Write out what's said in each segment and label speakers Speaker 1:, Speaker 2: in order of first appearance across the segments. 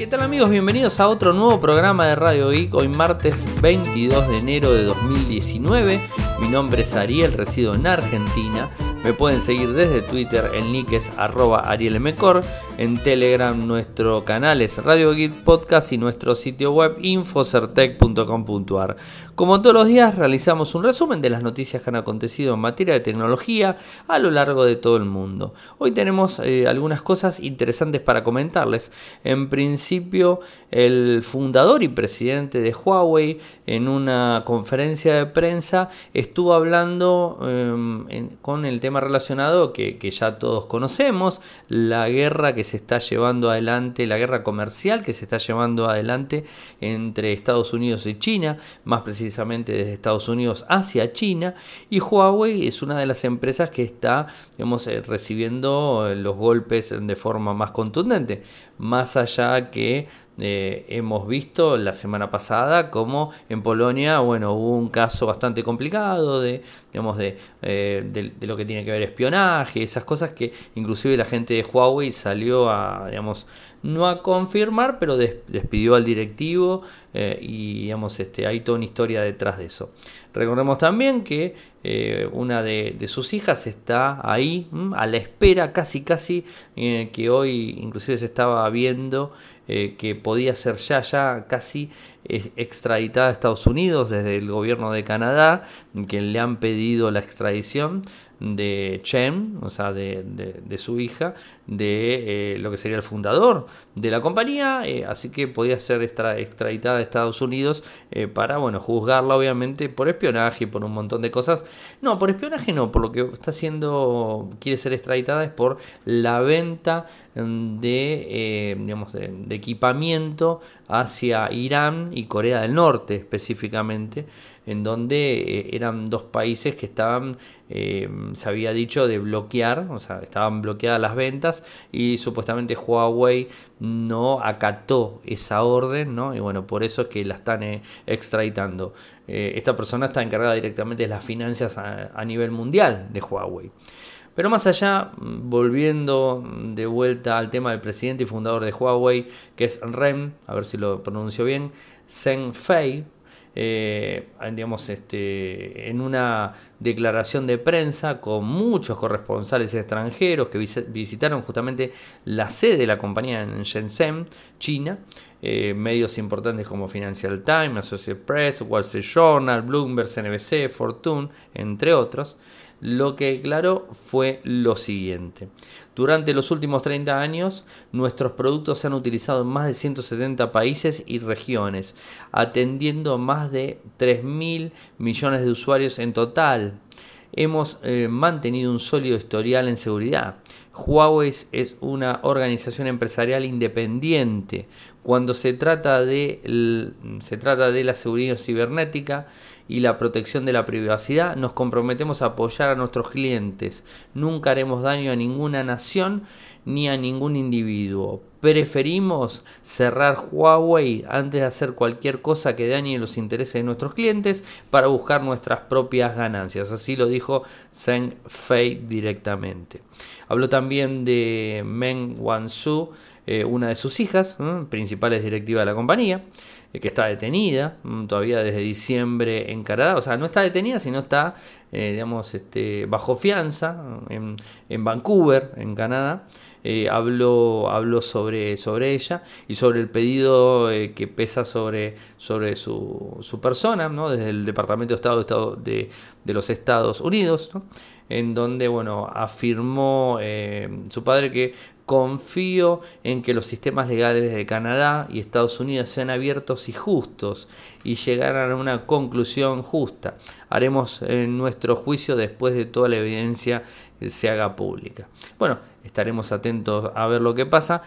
Speaker 1: ¿Qué tal amigos? Bienvenidos a otro nuevo programa de Radio Geek, hoy martes 22 de enero de 2019. Mi nombre es Ariel, resido en Argentina. Me pueden seguir desde Twitter, el nick es arroba arielmcor. En Telegram nuestro canal es Radio Geek Podcast y nuestro sitio web infocertec.com.ar. Como todos los días realizamos un resumen de las noticias que han acontecido en materia de tecnología a lo largo de todo el mundo. Hoy tenemos eh, algunas cosas interesantes para comentarles. En principio, el fundador y presidente de Huawei en una conferencia de prensa estuvo hablando em, con el tema relacionado que, que ya todos conocemos, la guerra que se está llevando adelante, la guerra comercial que se está llevando adelante entre Estados Unidos y China, más precisamente desde Estados Unidos hacia China y Huawei es una de las empresas que está digamos, eh, recibiendo los golpes de forma más contundente, más allá que eh, hemos visto la semana pasada como en Polonia, bueno, hubo un caso bastante complicado de, digamos, de, de, lo que tiene que ver espionaje, esas cosas que inclusive la gente de Huawei salió a, digamos, no a confirmar, pero despidió al directivo eh, y digamos, este, hay toda una historia detrás de eso. Recordemos también que eh, una de, sus hijas está ahí, a la espera casi casi, eh, que hoy inclusive se estaba viendo que podía ser ya, ya casi extraditada a Estados Unidos desde el gobierno de Canadá, que le han pedido la extradición de Chen, o sea, de, su hija, de eh, lo que sería el fundador de la compañía, eh, así que podía ser extraditada a Estados Unidos eh, para, bueno, juzgarla obviamente por espionaje y por un montón de cosas. No, por espionaje no, por lo que está haciendo, quiere ser extraditada es por la venta de, digamos, de equipamiento hacia Irán y Corea del Norte específicamente en donde eh, eran dos países que estaban, eh, se había dicho, de bloquear, o sea, estaban bloqueadas las ventas y supuestamente Huawei no acató esa orden, ¿no? Y bueno, por eso es que la están eh, extraditando. esta persona está encargada directamente de las finanzas a, nivel mundial de Huawei. Pero más allá, volviendo de vuelta al tema del presidente y fundador de Huawei, que es Ren, a ver si lo pronuncio bien, Zheng Fei, eh, digamos, este, en una declaración de prensa con muchos corresponsales extranjeros que visitaron justamente la sede de la compañía en Shenzhen, China. Eh, medios importantes como Financial Times, Associated Press, Wall Street Journal, Bloomberg, CNBC, Fortune, entre otros lo que declaró fue lo siguiente. Durante los últimos 30 años, nuestros productos se han utilizado en más de 170 países y regiones, atendiendo más de 3.000 millones de usuarios en total. Hemos eh, mantenido un sólido historial en seguridad. Huawei es una organización empresarial independiente. Cuando se trata de, se trata de la seguridad cibernética, y la protección de la privacidad, nos comprometemos a apoyar a nuestros clientes. Nunca haremos daño a ninguna nación ni a ningún individuo. Preferimos cerrar Huawei antes de hacer cualquier cosa que dañe los intereses de nuestros clientes para buscar nuestras propias ganancias. Así lo dijo Zheng Fei directamente. Habló también de Meng Wanzhou, eh, una de sus hijas, principales directivas de la compañía. Eh, que está detenida mm, todavía desde diciembre en Canadá, o sea, no está detenida, sino está, eh, digamos, este, bajo fianza en, en Vancouver, en Canadá. Eh, habló, habló sobre, sobre ella y sobre el pedido que pesa sobre, sobre su, su, persona, ¿no? desde el Departamento de Estado de, de, los Estados Unidos, en donde bueno, afirmó su padre que Confío en que los sistemas legales de Canadá y Estados Unidos sean abiertos y justos y llegaran a una conclusión justa. Haremos nuestro juicio después de toda la evidencia que se haga pública. Bueno, estaremos atentos a ver lo que pasa.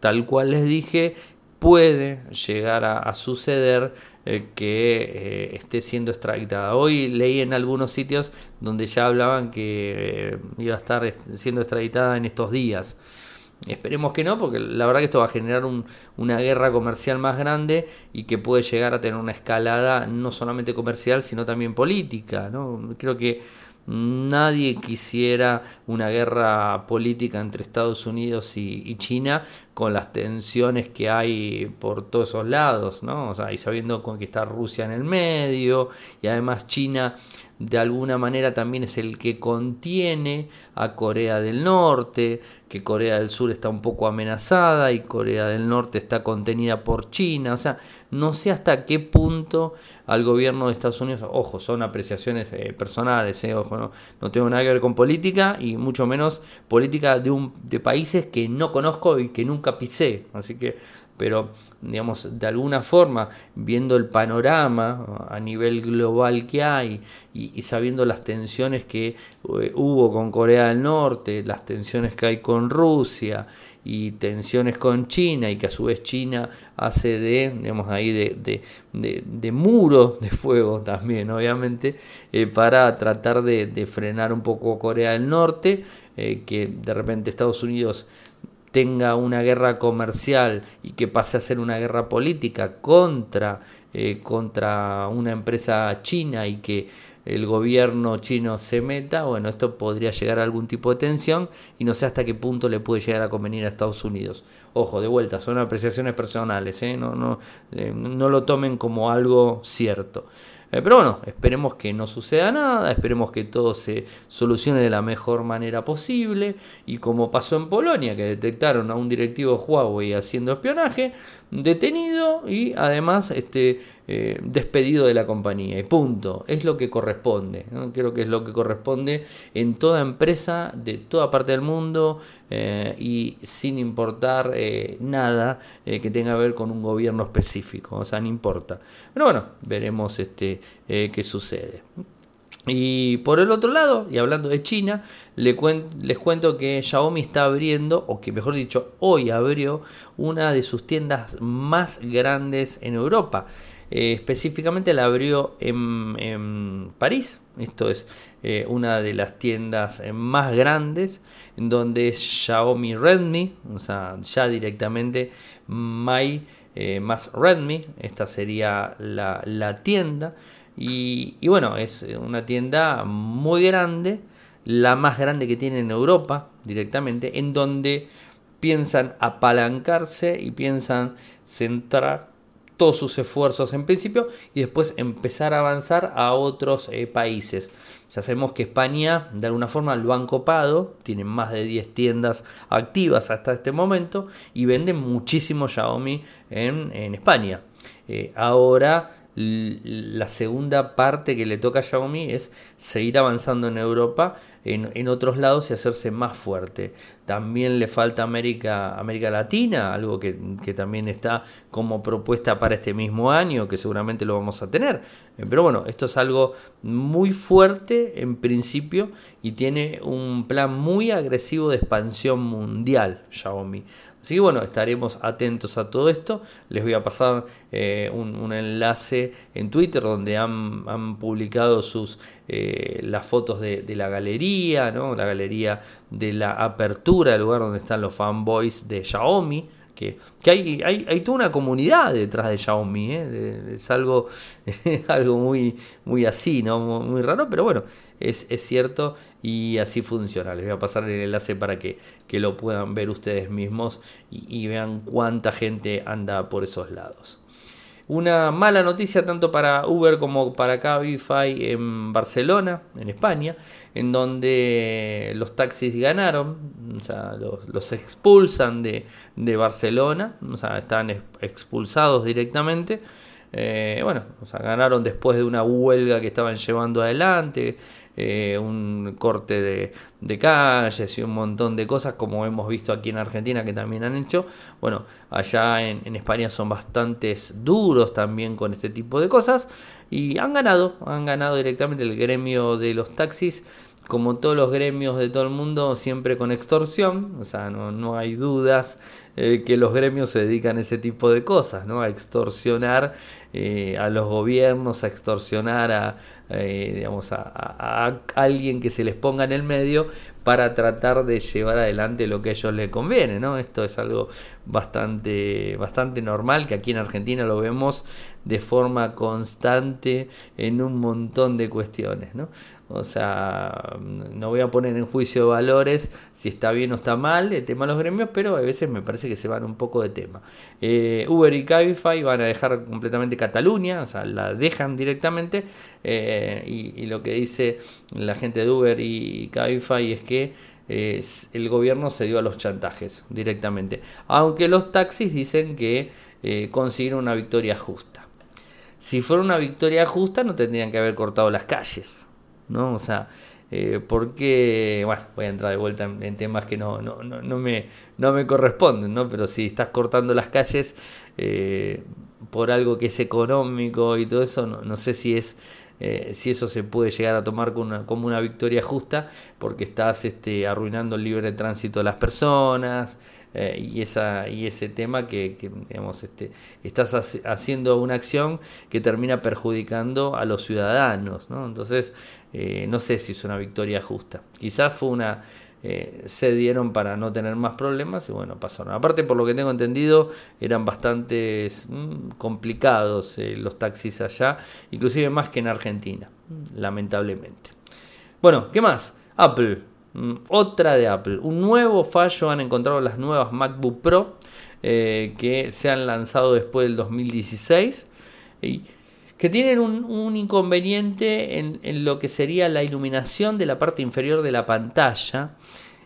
Speaker 1: Tal cual les dije, puede llegar a, suceder eh, que eh, esté siendo extraditada. Hoy leí en algunos sitios donde ya hablaban que eh, iba a estar siendo extraditada en estos días. Esperemos que no, porque la verdad que esto va a generar una guerra comercial más grande y que puede llegar a tener una escalada no solamente comercial, sino también política. ¿no? Creo que nadie quisiera una guerra política entre Estados Unidos y, China con las tensiones que hay por todos esos lados, ¿no? O sea, y sabiendo que está Rusia en el medio, y además China de alguna manera también es el que contiene a Corea del Norte, que Corea del Sur está un poco amenazada y Corea del Norte está contenida por China, o sea, no sé hasta qué punto al gobierno de Estados Unidos, ojo, son apreciaciones eh, personales, eh, ojo, no, no, tengo nada que ver con política y mucho menos política de, un, de países que no conozco y que nunca pisé, así que pero digamos de alguna forma viendo el panorama a nivel global que hay y, sabiendo las tensiones que eh, hubo con Corea del Norte, las tensiones que hay con Rusia y tensiones con China y que a su vez China hace de, digamos ahí de, de, muro de fuego también, obviamente, eh, para tratar de, frenar un poco Corea del Norte, eh, que de repente Estados Unidos tenga una guerra comercial y que pase a ser una guerra política contra, eh, contra una empresa china y que el gobierno chino se meta, bueno, esto podría llegar a algún tipo de tensión y no sé hasta qué punto le puede llegar a convenir a Estados Unidos. Ojo, de vuelta, son apreciaciones personales, ¿eh? no, no, eh, no lo tomen como algo cierto. Eh, pero bueno, esperemos que no suceda nada, esperemos que todo se solucione de la mejor manera posible. Y como pasó en Polonia, que detectaron a un directivo Huawei haciendo espionaje, detenido y además este, eh, despedido de la compañía. Y punto. Es lo que corresponde. Creo que es lo que corresponde en toda empresa de toda parte del mundo eh, y sin importar eh, nada que tenga que ver con un gobierno específico. O sea, no importa. Pero bueno, veremos este, qué sucede. Y por el otro lado, y hablando de China, les cuento que Xiaomi está abriendo, o que mejor dicho, hoy abrió una de sus tiendas más grandes en Europa. Eh, específicamente la abrió en, París. Esto es eh, una de las tiendas eh, más grandes en donde es Xiaomi Redmi, o sea, ya directamente My más Redmi. Esta sería la, tienda. Y, y, bueno, es una tienda muy grande, la más grande que tiene en Europa directamente, en donde piensan apalancarse y piensan centrar todos sus esfuerzos en principio y después empezar a avanzar a otros eh, países. Ya sabemos que España de alguna forma lo han copado, tienen más de 10 tiendas activas hasta este momento y venden muchísimo Xiaomi en, España. Eh, ahora la segunda parte que le toca a Xiaomi es seguir avanzando en Europa, en, otros lados y hacerse más fuerte. También le falta América, América Latina, algo que, también está como propuesta para este mismo año, que seguramente lo vamos a tener. Eh, pero bueno, esto es algo muy fuerte en principio y tiene un plan muy agresivo de expansión mundial Xiaomi. Así que bueno, estaremos atentos a todo esto. Les voy a pasar eh, un, enlace en Twitter donde han, publicado sus eh, las fotos de, la galería, ¿no? la galería de la apertura, el lugar donde están los fanboys de Xiaomi que, hay, hay, toda una comunidad detrás de Xiaomi, ¿eh? es algo, algo muy, muy así, ¿no? muy, raro, pero bueno, es, cierto y así funciona. Les voy a pasar el enlace para que, lo puedan ver ustedes mismos y vean cuánta gente anda por esos lados. Una mala noticia tanto para Uber como para Cabify en Barcelona, en España, en donde los taxis ganaron, o sea, los, expulsan de, de, Barcelona, o sea, están expulsados directamente. Eh, bueno, o sea, ganaron después de una huelga que estaban llevando adelante, eh, un corte de, calles y un montón de cosas como hemos visto aquí en Argentina que también han hecho. Bueno, allá en, España son bastantes duros también con este tipo de cosas y han ganado, han ganado directamente el gremio de los taxis como todos los gremios de todo el mundo, siempre con extorsión, o sea, no, no hay dudas eh, que los gremios se dedican a ese tipo de cosas, ¿no? A extorsionar eh, a los gobiernos, a extorsionar a, eh, digamos, a, alguien que se les ponga en el medio para tratar de llevar adelante lo que a ellos les conviene, ¿no? Esto es algo bastante, bastante normal, que aquí en Argentina lo vemos de forma constante en un montón de cuestiones, ¿no? O sea, no voy a poner en juicio valores si está bien o está mal el tema de los gremios, pero a veces me parece que se van un poco de tema. Eh, Uber y Cabify van a dejar completamente Cataluña, o sea, la dejan directamente. Eh, y, lo que dice la gente de Uber y Cabify es que el gobierno se dio a los chantajes directamente. Aunque los taxis dicen que eh, consiguieron una victoria justa. Si fuera una victoria justa, no tendrían que haber cortado las calles. ¿No? O sea, eh, porque, bueno, voy a entrar de vuelta en, temas que no, no, no, me, no me corresponden, ¿no? Pero si estás cortando las calles eh, por algo que es económico y todo eso, no, no sé si es... Eh, si eso se puede llegar a tomar como una, como una victoria justa, porque estás este, arruinando el libre tránsito de las personas, eh, y, esa, y ese tema que, digamos, este, estás haciendo una acción que termina perjudicando a los ciudadanos. ¿no? Entonces, eh, no sé si es una victoria justa. Quizás fue una... Eh, se dieron para no tener más problemas y bueno, pasaron. Aparte, por lo que tengo entendido, eran bastante mm, complicados los taxis allá, inclusive más que en Argentina, lamentablemente. Bueno, ¿qué más? Apple Mm, otra de Apple. Un nuevo fallo han encontrado las nuevas MacBook Pro eh, que se han lanzado después del 2016 y que tienen un, inconveniente en, lo que sería la iluminación de la parte inferior de la pantalla.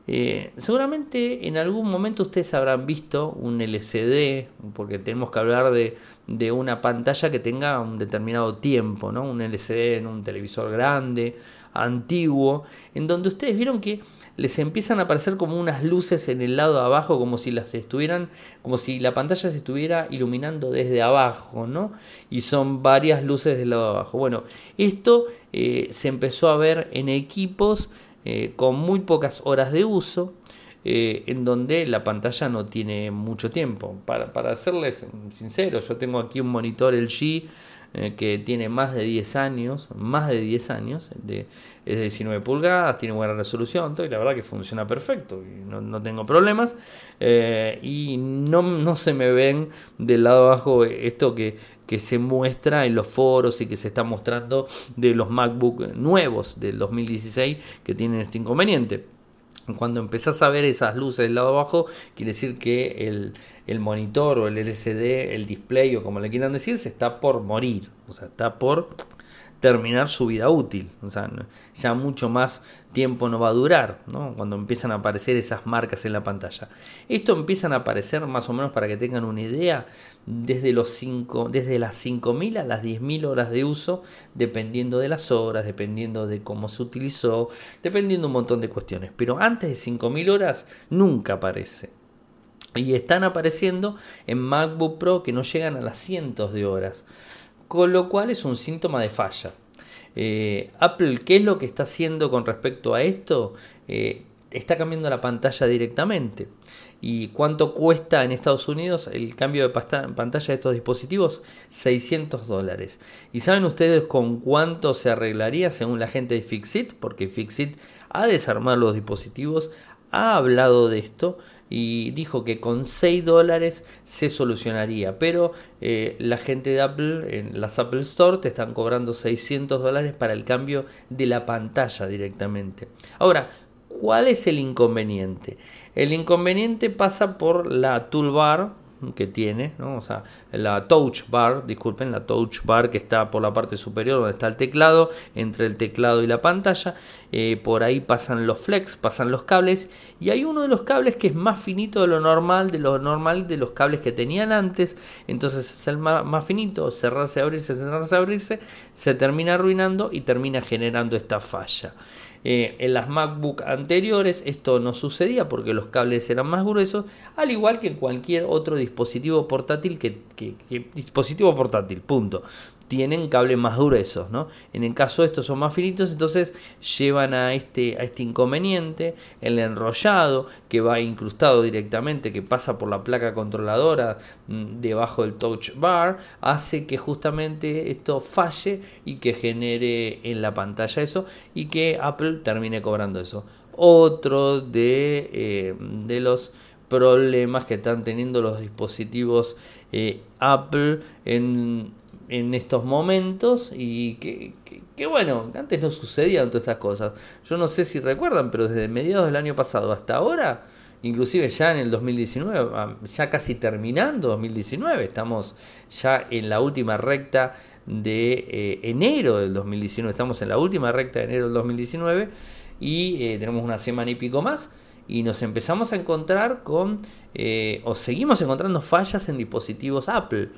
Speaker 1: Eh, seguramente en algún momento ustedes habrán visto un LCD, porque tenemos que hablar de, de, una pantalla que tenga un determinado tiempo, ¿no? un LCD en un televisor grande antiguo, en donde ustedes vieron que les empiezan a aparecer como unas luces en el lado de abajo, como si las estuvieran, como si la pantalla se estuviera iluminando desde abajo, ¿no? Y son varias luces del lado de abajo. Bueno, esto eh, se empezó a ver en equipos eh, con muy pocas horas de uso. Eh, en donde la pantalla no tiene mucho tiempo. Para, para serles sinceros, yo tengo aquí un monitor LG eh, que tiene más de 10 años, más de 10 años, de, es de 19 pulgadas, tiene buena resolución, todo, y la verdad que funciona perfecto, y no, tengo problemas, eh, y no, no se me ven del lado abajo esto que, que se muestra en los foros y que se está mostrando de los MacBook nuevos del 2016 que tienen este inconveniente. Cuando empezás a ver esas luces del lado abajo, quiere decir que el, el, monitor o el LCD, el display o como le quieran decir, se está por morir. O sea, está por terminar su vida útil. O sea, ya mucho más tiempo no va a durar, ¿no? Cuando empiezan a aparecer esas marcas en la pantalla. Esto empiezan a aparecer más o menos para que tengan una idea desde los 5 desde las 5000 a las 10000 horas de uso, dependiendo de las horas, dependiendo de cómo se utilizó, dependiendo un montón de cuestiones, pero antes de 5000 horas nunca aparece. Y están apareciendo en MacBook Pro que no llegan a las cientos de horas con lo cual es un síntoma de falla. Eh, Apple, ¿qué es lo que está haciendo con respecto a esto? Eh, está cambiando la pantalla directamente. ¿Y cuánto cuesta en Estados Unidos el cambio de pantalla de estos dispositivos? 600 dólares. ¿Y saben ustedes con cuánto se arreglaría según la gente de Fixit? Porque Fixit ha desarmado los dispositivos, ha hablado de esto y dijo que con 6 dólares se solucionaría. Pero eh, la gente de Apple, en las Apple Store, te están cobrando 600 dólares para el cambio de la pantalla directamente. Ahora, ¿cuál es el inconveniente? El inconveniente pasa por la toolbar que tiene, ¿no? o sea, la touch bar, disculpen, la touch bar que está por la parte superior donde está el teclado, entre el teclado y la pantalla, eh, por ahí pasan los flex, pasan los cables, y hay uno de los cables que es más finito de lo normal, de lo normal de los cables que tenían antes, entonces es el más, finito, cerrarse, abrirse, cerrarse, abrirse, se termina arruinando y termina generando esta falla. Eh, en las MacBook anteriores esto no sucedía porque los cables eran más gruesos, al igual que en cualquier otro dispositivo portátil que, dispositivo portátil, punto tienen cables más gruesos, ¿no? En el caso de estos son más finitos, entonces llevan a este, a este inconveniente, el enrollado que va incrustado directamente, que pasa por la placa controladora mm, debajo del touch bar, hace que justamente esto falle y que genere en la pantalla eso y que Apple termine cobrando eso. Otro de, eh, de los problemas que están teniendo los dispositivos eh, Apple en en estos momentos y que, que, bueno, antes no sucedían todas estas cosas. Yo no sé si recuerdan, pero desde mediados del año pasado hasta ahora, inclusive ya en el 2019, ah, ya casi terminando 2019, estamos ya en la última recta de eh, enero del 2019, estamos en la última recta de enero del 2019 y eh, tenemos una semana y pico más y nos empezamos a encontrar con, eh, o seguimos encontrando fallas en dispositivos Apple.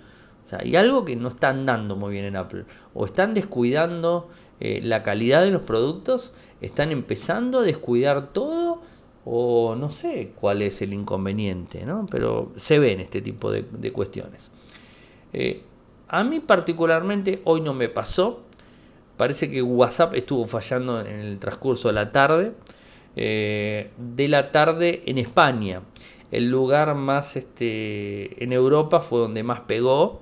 Speaker 1: O sea, hay algo que no están dando muy bien en Apple. O están descuidando eh, la calidad de los productos, están empezando a descuidar todo, o no sé cuál es el inconveniente, ¿no? Pero se ven este tipo de, cuestiones. Eh, a mí particularmente hoy no me pasó. Parece que WhatsApp estuvo fallando en el transcurso de la tarde. Eh, de la tarde en España. El lugar más este, en Europa fue donde más pegó.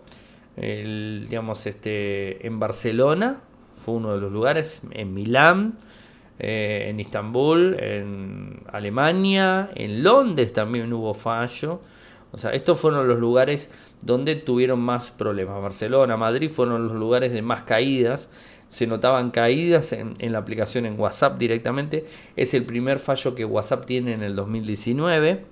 Speaker 1: Digamos, este, en Barcelona fue uno de los lugares, en Milán, eh, en Estambul, en Alemania, en Londres también hubo fallo. O sea, estos fueron los lugares donde tuvieron más problemas. Barcelona, Madrid fueron los lugares de más caídas se notaban caídas en, la aplicación en WhatsApp directamente. Es el primer fallo que WhatsApp tiene en el 2019.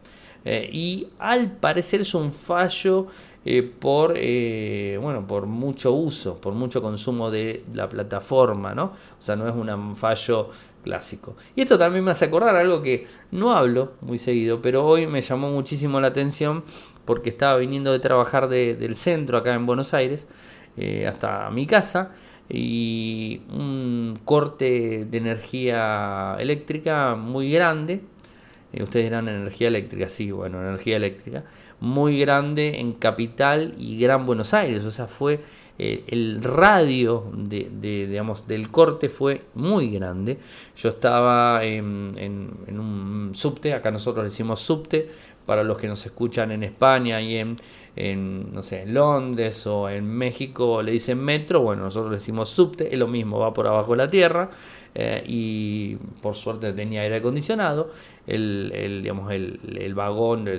Speaker 1: Eh, y al parecer es un fallo eh, por, eh, bueno, por mucho uso, por mucho consumo de la plataforma, ¿no? O sea, no es un fallo clásico. Y esto también me hace acordar algo que no hablo muy seguido, pero hoy me llamó muchísimo la atención porque estaba viniendo de trabajar del centro acá en Buenos Aires hasta mi casa y un corte de energía eléctrica muy grande. Eh, ustedes dirán energía eléctrica, sí, bueno, energía eléctrica, muy grande en Capital y Gran Buenos Aires, o sea, fue eh, el radio de, digamos, del corte fue muy grande. Yo estaba en, en, un subte, acá nosotros decimos subte, para los que nos escuchan en España y en, en, no sé, en Londres o en México le dicen metro, bueno, nosotros le decimos subte, es lo mismo, va por abajo de la tierra eh, y por suerte tenía aire acondicionado, el, digamos, el, vagón,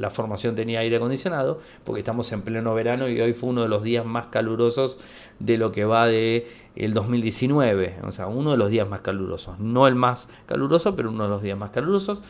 Speaker 1: la formación tenía aire acondicionado, porque estamos en pleno verano y hoy fue uno de los días más calurosos de lo que va de el 2019, o sea, uno de los días más calurosos, no el más caluroso, pero uno de los días más calurosos.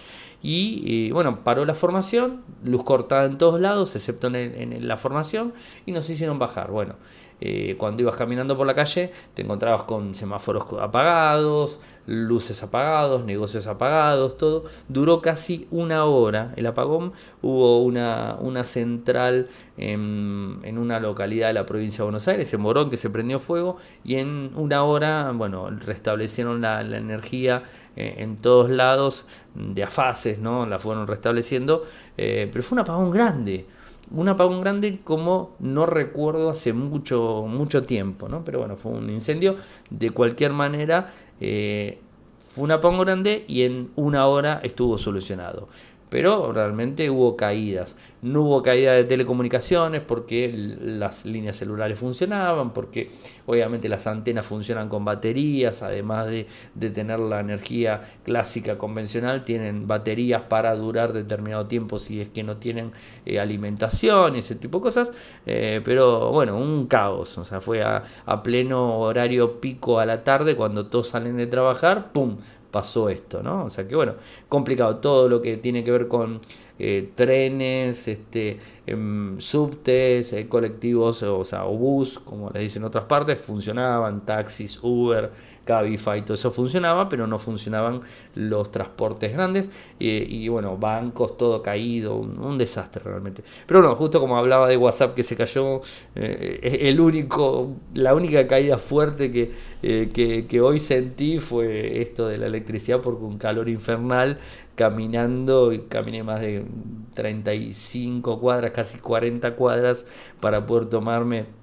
Speaker 1: Y, bueno, paró la formación, luz cortada en todos lados, excepto en, la formación, y nos hicieron bajar. Bueno, eh, cuando ibas caminando por la calle te encontrabas con semáforos apagados, luces apagados, negocios apagados, todo. Duró casi una hora el apagón. Hubo una, una central en, en, una localidad de la provincia de Buenos Aires, en Morón, que se prendió fuego y en una hora, bueno, restablecieron la, la energía eh, en todos lados de afases, ¿no? La fueron restableciendo, eh, pero fue un apagón grande un apagón grande como no recuerdo hace mucho, mucho tiempo, ¿no? Pero bueno, fue un incendio. De cualquier manera, eh, fue un apagón grande y en una hora estuvo solucionado pero realmente hubo caídas. No hubo caída de telecomunicaciones porque las líneas celulares funcionaban, porque obviamente las antenas funcionan con baterías, además de, tener la energía clásica convencional, tienen baterías para durar determinado tiempo si es que no tienen eh, alimentación y ese tipo de cosas. Eh, pero bueno, un caos, o sea, fue a pleno horario pico a la tarde cuando todos salen de trabajar, ¡pum! Pasó esto, ¿no? O sea que bueno, complicado todo lo que tiene que ver con eh, trenes, este, em, subtes, eh, colectivos, o, sea, o bus, como le dicen en otras partes, funcionaban, taxis, Uber, Cabify, todo eso funcionaba, pero no funcionaban los transportes grandes y, bueno, bancos, todo caído, un, desastre realmente. Pero bueno, justo como hablaba de WhatsApp que se cayó, eh, el único, la única caída fuerte que, que, que hoy sentí fue esto de la electricidad porque un calor infernal caminando y caminé más de 35 cuadras, casi 40 cuadras para poder tomarme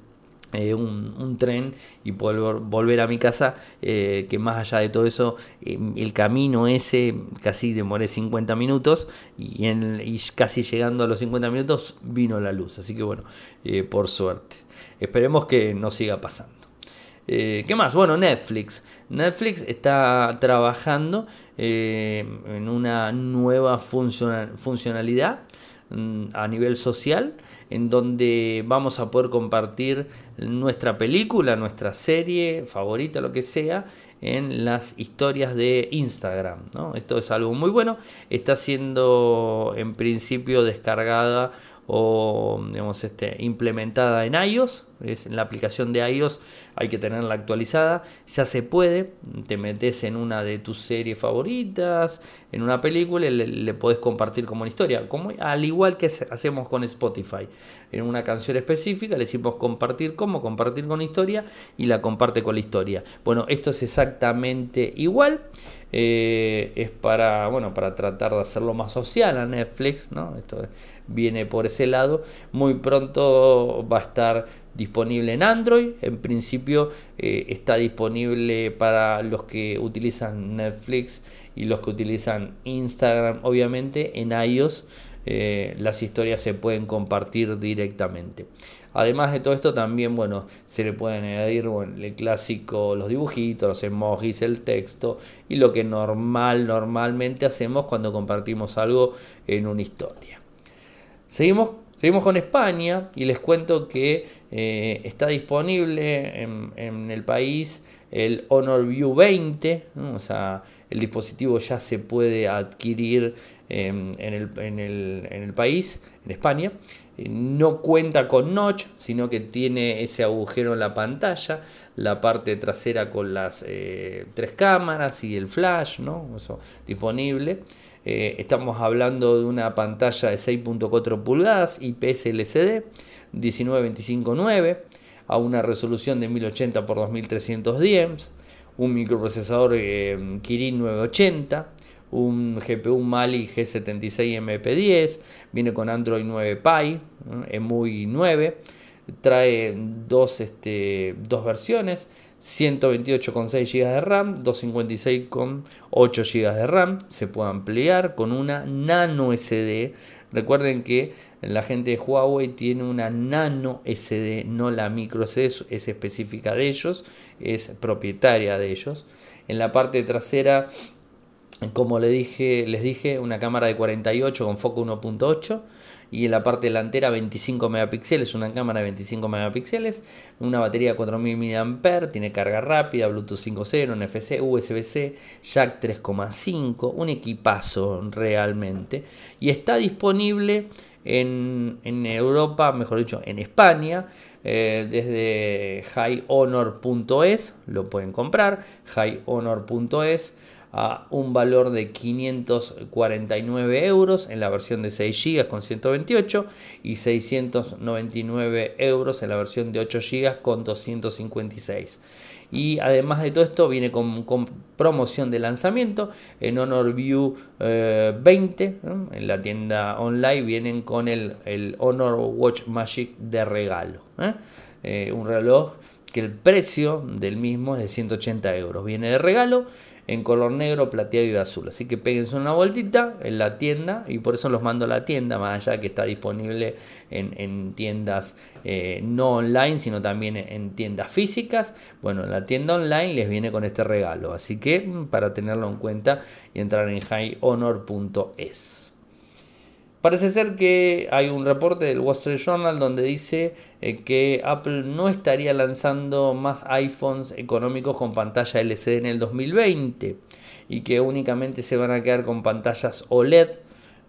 Speaker 1: eh, un, tren y volver a mi casa, eh, que más allá de todo eso, eh, el camino ese casi demoré 50 minutos y, y casi llegando a los 50 minutos vino la luz, así que bueno, por suerte. Esperemos que no siga pasando. ¿Qué más? Bueno, Netflix. Netflix está trabajando en una nueva funcionalidad mm, a nivel social, en donde vamos a poder compartir nuestra película, nuestra serie favorita, lo que sea, en las historias de Instagram. Esto es algo muy bueno. Está siendo en principio descargada o digamos, este, implementada en iOS, es en la aplicación de iOS hay que tenerla actualizada, ya se puede, te metes en una de tus series favoritas, en una película le, le podés compartir como una historia, como, al igual que hacemos con Spotify, en una canción específica le decimos compartir como, compartir con historia y la comparte con la historia. Bueno, esto es exactamente igual. Eh, es para, bueno, para tratar de hacerlo más social a Netflix, ¿no? Esto viene por ese lado. Muy pronto va a estar disponible en Android. En principio eh, está disponible para los que utilizan Netflix y los que utilizan Instagram, obviamente, en iOS. Eh, las historias se pueden compartir directamente. Además de todo esto también, bueno, se le pueden añadir el clásico, los dibujitos, los emojis, el texto y lo que normal, normalmente hacemos cuando compartimos algo en una historia. Seguimos, seguimos con España y les cuento que eh, está disponible en, el país el Honor View 20, o sea, el dispositivo ya se puede adquirir em, en, el, país, en España. Eh, no cuenta con notch, sino que tiene ese agujero en la pantalla, la parte trasera con las eh, tres cámaras y el flash, ¿no? Eso disponible. Eh, estamos hablando de una pantalla de 6.4 pulgadas IPS LCD 19259 a una resolución de 1080 x 2310, un microprocesador Kirin 980 un GPU Mali G76 MP10, viene con Android 9 Pie, EMUI 9, trae dos, este, dos versiones, 128,6 GB de RAM, 256,8 GB de RAM, se puede ampliar con una nano SD. Recuerden que la gente de Huawei tiene una nano SD, no la micro SD, es específica de ellos, es propietaria de ellos. En la parte trasera como dije, les dije, una cámara de 48 con foco 1.8 y en la parte delantera 25 megapíxeles, una cámara de 25 megapíxeles, una batería de 4000 mAh, tiene carga rápida, Bluetooth 5.0, NFC, USB-C, Jack 3.5, un equipazo realmente. Y está disponible en, Europa, mejor dicho, en España, eh, desde highhonor.es, lo pueden comprar, highhonor.es a un valor de 549 euros en la versión de 6 GB con 128 y 699 euros en la versión de 8 GB con 256. Y además de todo esto viene con, promoción de lanzamiento en Honor View 20. Eh, en la tienda online vienen con el, el Honor Watch Magic de regalo. ¿eh? Eh, un reloj que el precio del mismo es de 180 euros. Viene de regalo en color negro, plateado y azul. Así que péguense una vueltita en la tienda y por eso los mando a la tienda, más allá que está disponible en, tiendas eh, no online, sino también en tiendas físicas. Bueno, en la tienda online les viene con este regalo. Así que mm, para tenerlo en cuenta y entrar en highhonor.es. Parece ser que hay un reporte del Wall Street Journal donde dice eh, que Apple no estaría lanzando más iPhones económicos con pantalla LCD en el 2020 y que únicamente se van a quedar con pantallas OLED,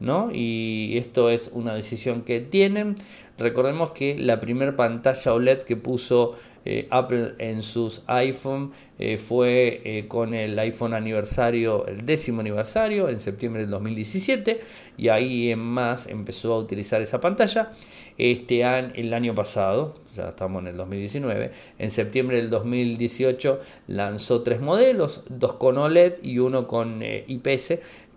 Speaker 1: ¿no? Y esto es una decisión que tienen. Recordemos que la primera pantalla OLED que puso eh, Apple en sus iPhone eh, fue eh, con el iPhone aniversario, el décimo aniversario, en septiembre del 2017, y ahí en más empezó a utilizar esa pantalla. Este año, el año pasado, ya estamos en el 2019, en septiembre del 2018 lanzó tres modelos, dos con OLED y uno con IPS,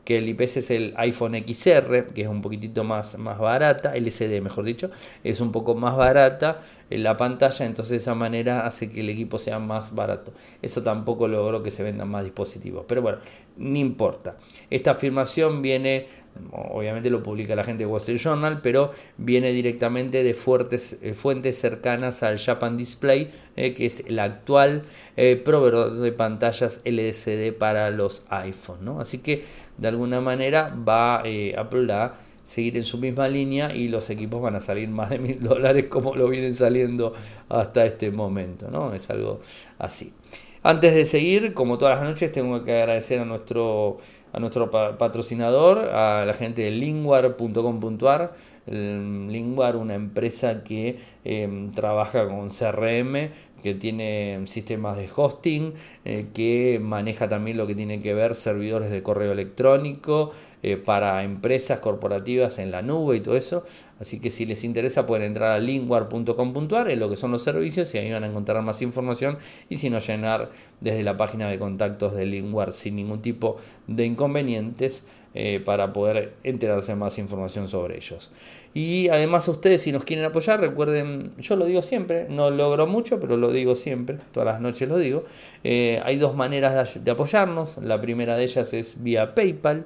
Speaker 1: que el IPS es el iPhone XR, que es un poquitito más, más barata, LCD mejor dicho, es un poco más barata en la pantalla, entonces de esa manera hace que el equipo sea más barato. Eso tampoco logró que se vendan más dispositivos, pero bueno, no importa. Esta afirmación viene, obviamente lo publica la gente de Wall Street Journal, pero viene directamente de fuertes, eh, fuentes cercanas al Japan Display, eh, que es el actual eh, proveedor de pantallas LCD para los iPhones. ¿no? Así que de alguna manera va Apple a seguir en su misma línea y los equipos van a salir más de mil dólares como lo vienen saliendo hasta este momento, ¿no? Es algo así. Antes de seguir, como todas las noches, tengo que agradecer a nuestro, a nuestro patrocinador, a la gente de linguar.com.ar. Linguar, una empresa que em, trabaja con CRM, que tiene sistemas de hosting, eh, que maneja también lo que tiene que ver servidores de correo electrónico eh, para empresas corporativas en la nube y todo eso. Así que si les interesa pueden entrar a linguar.com.ar en lo que son los servicios y ahí van a encontrar más información y si no llenar desde la página de contactos de Linguar sin ningún tipo de inconvenientes eh, para poder enterarse más información sobre ellos. Y además ustedes si nos quieren apoyar, recuerden, yo lo digo siempre, no logro mucho, pero lo digo siempre, todas las noches lo digo. Eh, hay dos maneras de, apoyarnos, la primera de ellas es vía PayPal,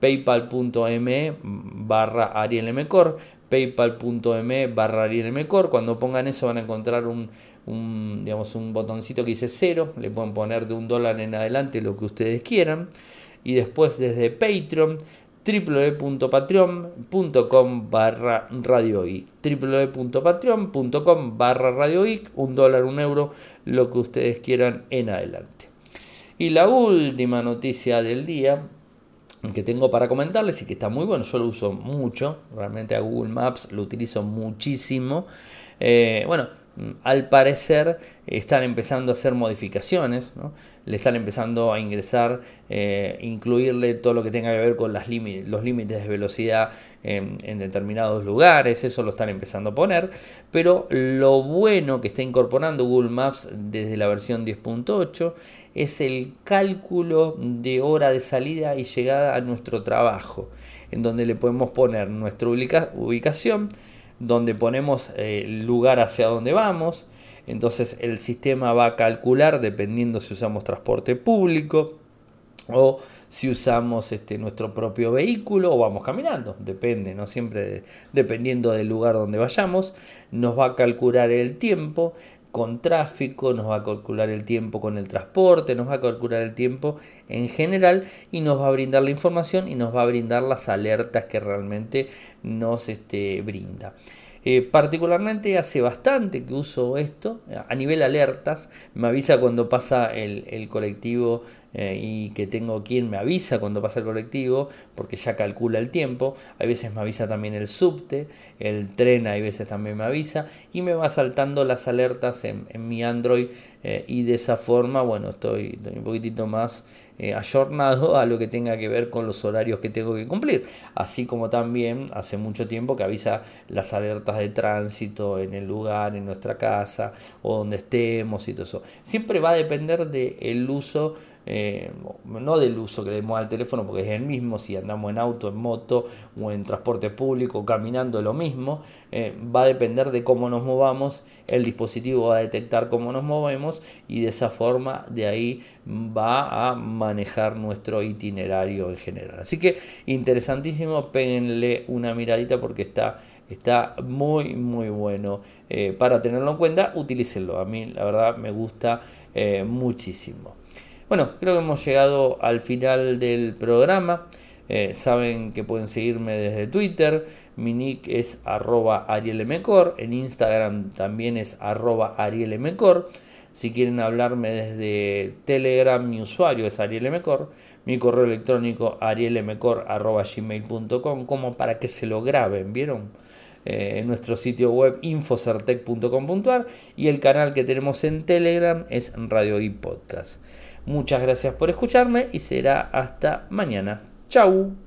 Speaker 1: paypal.me barra arielmcor, paypal.me barra arielmcor, cuando pongan eso van a encontrar un, un, digamos, un botoncito que dice cero, le pueden poner de un dólar en adelante lo que ustedes quieran. Y después desde Patreon www.patreon.com barra Radio www.patreon.com barra Radio un dólar, un euro, lo que ustedes quieran en adelante. Y la última noticia del día que tengo para comentarles y que está muy bueno, yo lo uso mucho, realmente a Google Maps lo utilizo muchísimo. Eh, bueno, al parecer están empezando a hacer modificaciones, le están empezando a ingresar, eh, incluirle todo lo que tenga que ver con los límites de velocidad en, determinados lugares, eso lo están empezando a poner, pero lo bueno que está incorporando Google Maps desde la versión 10.8 es el cálculo de hora de salida y llegada a nuestro trabajo, en donde le podemos poner nuestra ubicación, donde ponemos eh, el lugar hacia donde vamos. Entonces el sistema va a calcular dependiendo si usamos transporte público o si usamos este, nuestro propio vehículo o vamos caminando, depende, no siempre dependiendo del lugar donde vayamos, nos va a calcular el tiempo con tráfico, nos va a calcular el tiempo con el transporte, nos va a calcular el tiempo en general y nos va a brindar la información y nos va a brindar las alertas que realmente nos este, brinda. Eh, particularmente hace bastante que uso esto, a nivel alertas, me avisa cuando pasa el, colectivo eh, y que tengo quien me avisa cuando pasa el colectivo, porque ya calcula el tiempo, a veces me avisa también el subte, el tren a veces también me avisa y me va saltando las alertas en, mi Android eh, y de esa forma, bueno, estoy un poquitito más eh, ayornado a lo que tenga que ver con los horarios que tengo que cumplir. Así como también hace mucho tiempo que avisa las alertas de tránsito en el lugar, en nuestra casa o donde estemos y todo eso. Siempre va a depender del uso eh, no del uso que demos al teléfono, porque es el mismo, si andamos en auto, en moto o en transporte público, caminando, lo mismo, eh, va a depender de cómo nos movamos, el dispositivo va a detectar cómo nos movemos y de esa forma de ahí va a manejar nuestro itinerario en general. Así que interesantísimo, péguenle una miradita porque está Está muy, muy bueno eh, para tenerlo en cuenta. Utilícenlo. A mí, la verdad, me gusta muchísimo. Bueno, creo que hemos llegado al final del programa. Eh, saben que pueden seguirme desde Twitter. Mi nick es arroba arielmcor. En Instagram también es arroba arielmcor. Si quieren hablarme desde Telegram, mi usuario es arielmcor. Mi correo electrónico arielmcor.gmail.com como para que se lo graben, ¿vieron? Eh, en nuestro sitio web infocertec.com.ar y el canal que tenemos en Telegram es Radio y Podcast. Muchas gracias por escucharme y será hasta mañana. Chau.